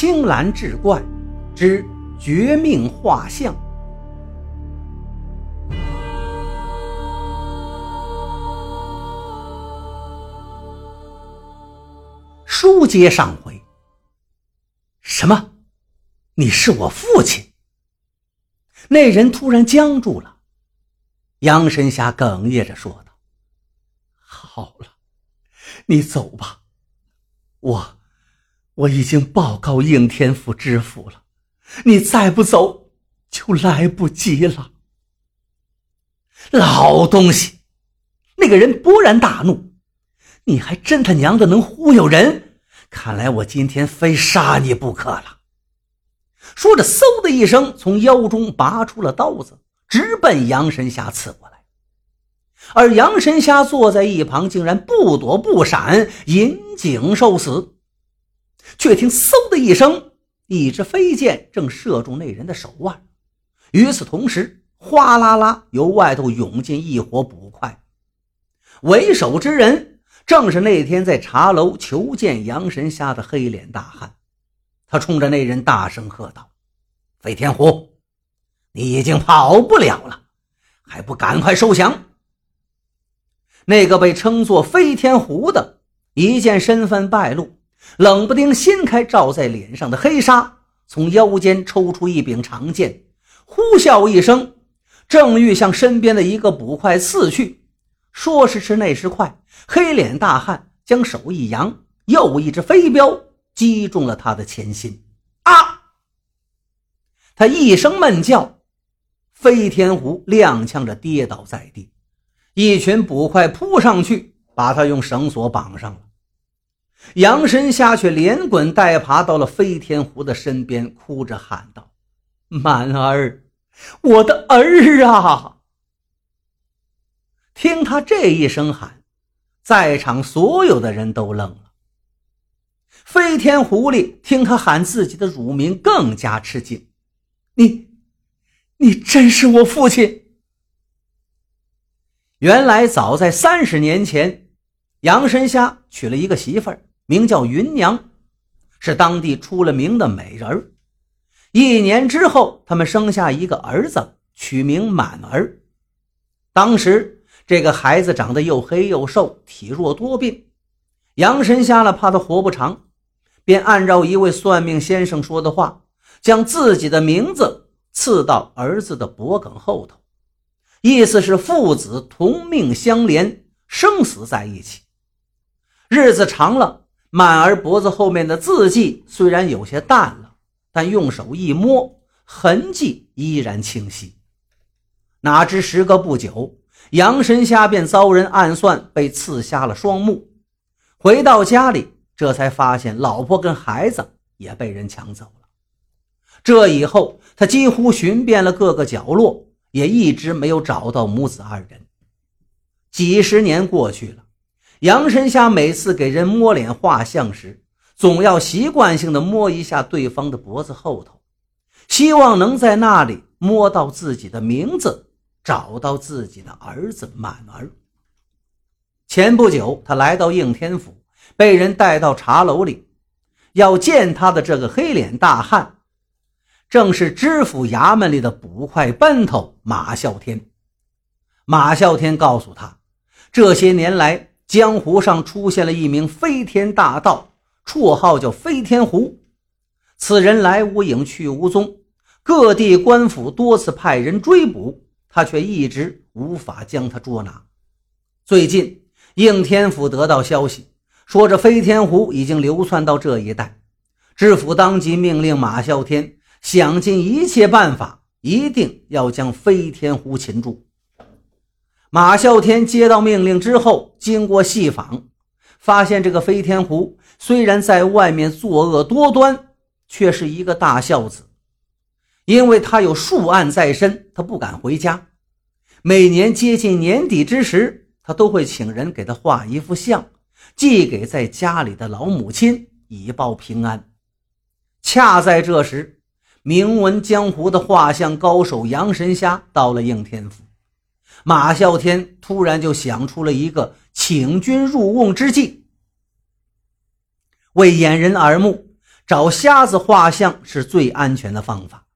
青蓝志怪之绝命画像。书接上回，什么？你是我父亲？那人突然僵住了。杨神侠哽咽着说道：“好了，你走吧，我。”我已经报告应天府知府了，你再不走就来不及了。老东西，那个人勃然大怒：“你还真他娘的能忽悠人！看来我今天非杀你不可了。”说着，嗖的一声从腰中拔出了刀子，直奔杨神霞刺过来。而杨神霞坐在一旁，竟然不躲不闪，引颈受死。却听“嗖”的一声，一支飞箭正射中那人的手腕。与此同时，哗啦啦由外头涌进一伙捕快。为首之人正是那天在茶楼求见杨神虾的黑脸大汉。他冲着那人大声喝道：“飞天虎，你已经跑不了了，还不赶快收降！”那个被称作飞天虎的，一见身份败露。冷不丁掀开罩在脸上的黑纱，从腰间抽出一柄长剑，呼啸一声，正欲向身边的一个捕快刺去。说时迟，那时快，黑脸大汉将手一扬，又一只飞镖击中了他的前心。啊！他一声闷叫，飞天狐踉跄着跌倒在地。一群捕快扑上去，把他用绳索绑上了。杨神虾却连滚带爬到了飞天狐的身边，哭着喊道：“满儿，我的儿啊！”听他这一声喊，在场所有的人都愣了。飞天狐狸听他喊自己的乳名，更加吃惊：“你，你真是我父亲！”原来，早在三十年前，杨神虾娶了一个媳妇儿。名叫云娘，是当地出了名的美人一年之后，他们生下一个儿子，取名满儿。当时这个孩子长得又黑又瘦，体弱多病。杨神瞎了，怕他活不长，便按照一位算命先生说的话，将自己的名字刺到儿子的脖颈后头，意思是父子同命相连，生死在一起。日子长了。满儿脖子后面的字迹虽然有些淡了，但用手一摸，痕迹依然清晰。哪知时隔不久，杨神虾便遭人暗算，被刺瞎了双目。回到家里，这才发现老婆跟孩子也被人抢走了。这以后，他几乎寻遍了各个角落，也一直没有找到母子二人。几十年过去了。杨神虾每次给人摸脸画像时，总要习惯性的摸一下对方的脖子后头，希望能在那里摸到自己的名字，找到自己的儿子满儿。前不久，他来到应天府，被人带到茶楼里，要见他的这个黑脸大汉，正是知府衙门里的捕快班头马啸天。马啸天告诉他，这些年来。江湖上出现了一名飞天大盗，绰号叫飞天狐。此人来无影去无踪，各地官府多次派人追捕他，却一直无法将他捉拿。最近，应天府得到消息，说这飞天狐已经流窜到这一带。知府当即命令马啸天想尽一切办法，一定要将飞天狐擒住。马啸天接到命令之后，经过细访，发现这个飞天狐虽然在外面作恶多端，却是一个大孝子。因为他有数案在身，他不敢回家。每年接近年底之时，他都会请人给他画一幅像，寄给在家里的老母亲，以报平安。恰在这时，名闻江湖的画像高手杨神虾到了应天府。马啸天突然就想出了一个请君入瓮之计。为掩人耳目，找瞎子画像是最安全的方法。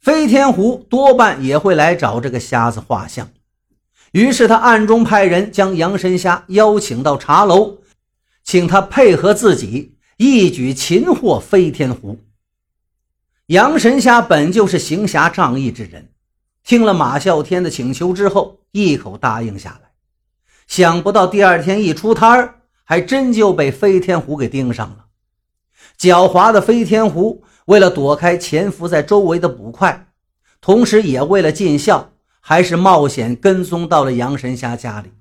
飞天狐多半也会来找这个瞎子画像。于是他暗中派人将杨神虾邀请到茶楼，请他配合自己一举擒获飞天狐。杨神虾本就是行侠仗义之人，听了马啸天的请求之后，一口答应下来。想不到第二天一出摊儿，还真就被飞天狐给盯上了。狡猾的飞天狐为了躲开潜伏在周围的捕快，同时也为了尽孝。还是冒险跟踪到了杨神虾家里，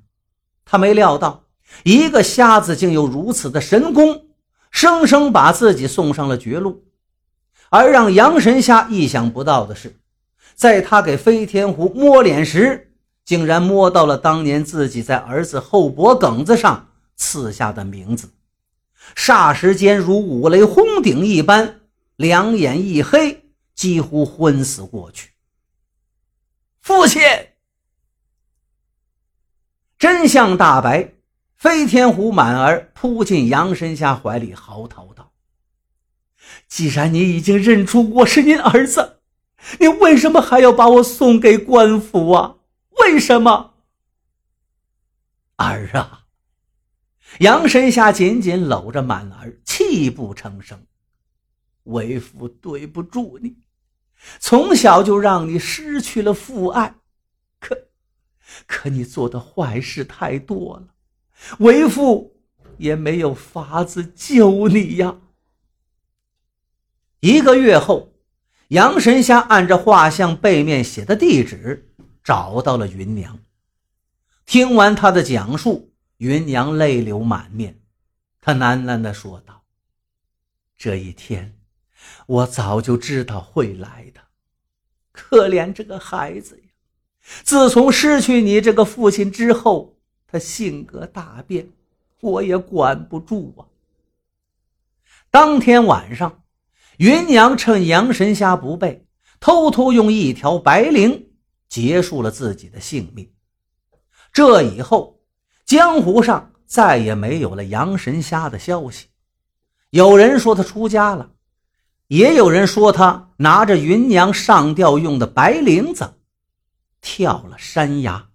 他没料到一个瞎子竟有如此的神功，生生把自己送上了绝路。而让杨神虾意想不到的是，在他给飞天狐摸脸时，竟然摸到了当年自己在儿子后脖梗子上刺下的名字，霎时间如五雷轰顶一般，两眼一黑，几乎昏死过去。父亲，真相大白，飞天狐满儿扑进杨神虾怀里，嚎啕道：“既然你已经认出我是您儿子，你为什么还要把我送给官府啊？为什么？”儿啊！杨神虾紧紧搂着满儿，泣不成声：“为父对不住你。”从小就让你失去了父爱，可可你做的坏事太多了，为父也没有法子救你呀。一个月后，杨神虾按着画像背面写的地址找到了云娘。听完他的讲述，云娘泪流满面，她喃喃地说道：“这一天。”我早就知道会来的，可怜这个孩子呀！自从失去你这个父亲之后，他性格大变，我也管不住啊。当天晚上，云娘趁杨神虾不备，偷偷用一条白绫结束了自己的性命。这以后，江湖上再也没有了杨神虾的消息。有人说他出家了。也有人说，他拿着云娘上吊用的白绫子，跳了山崖。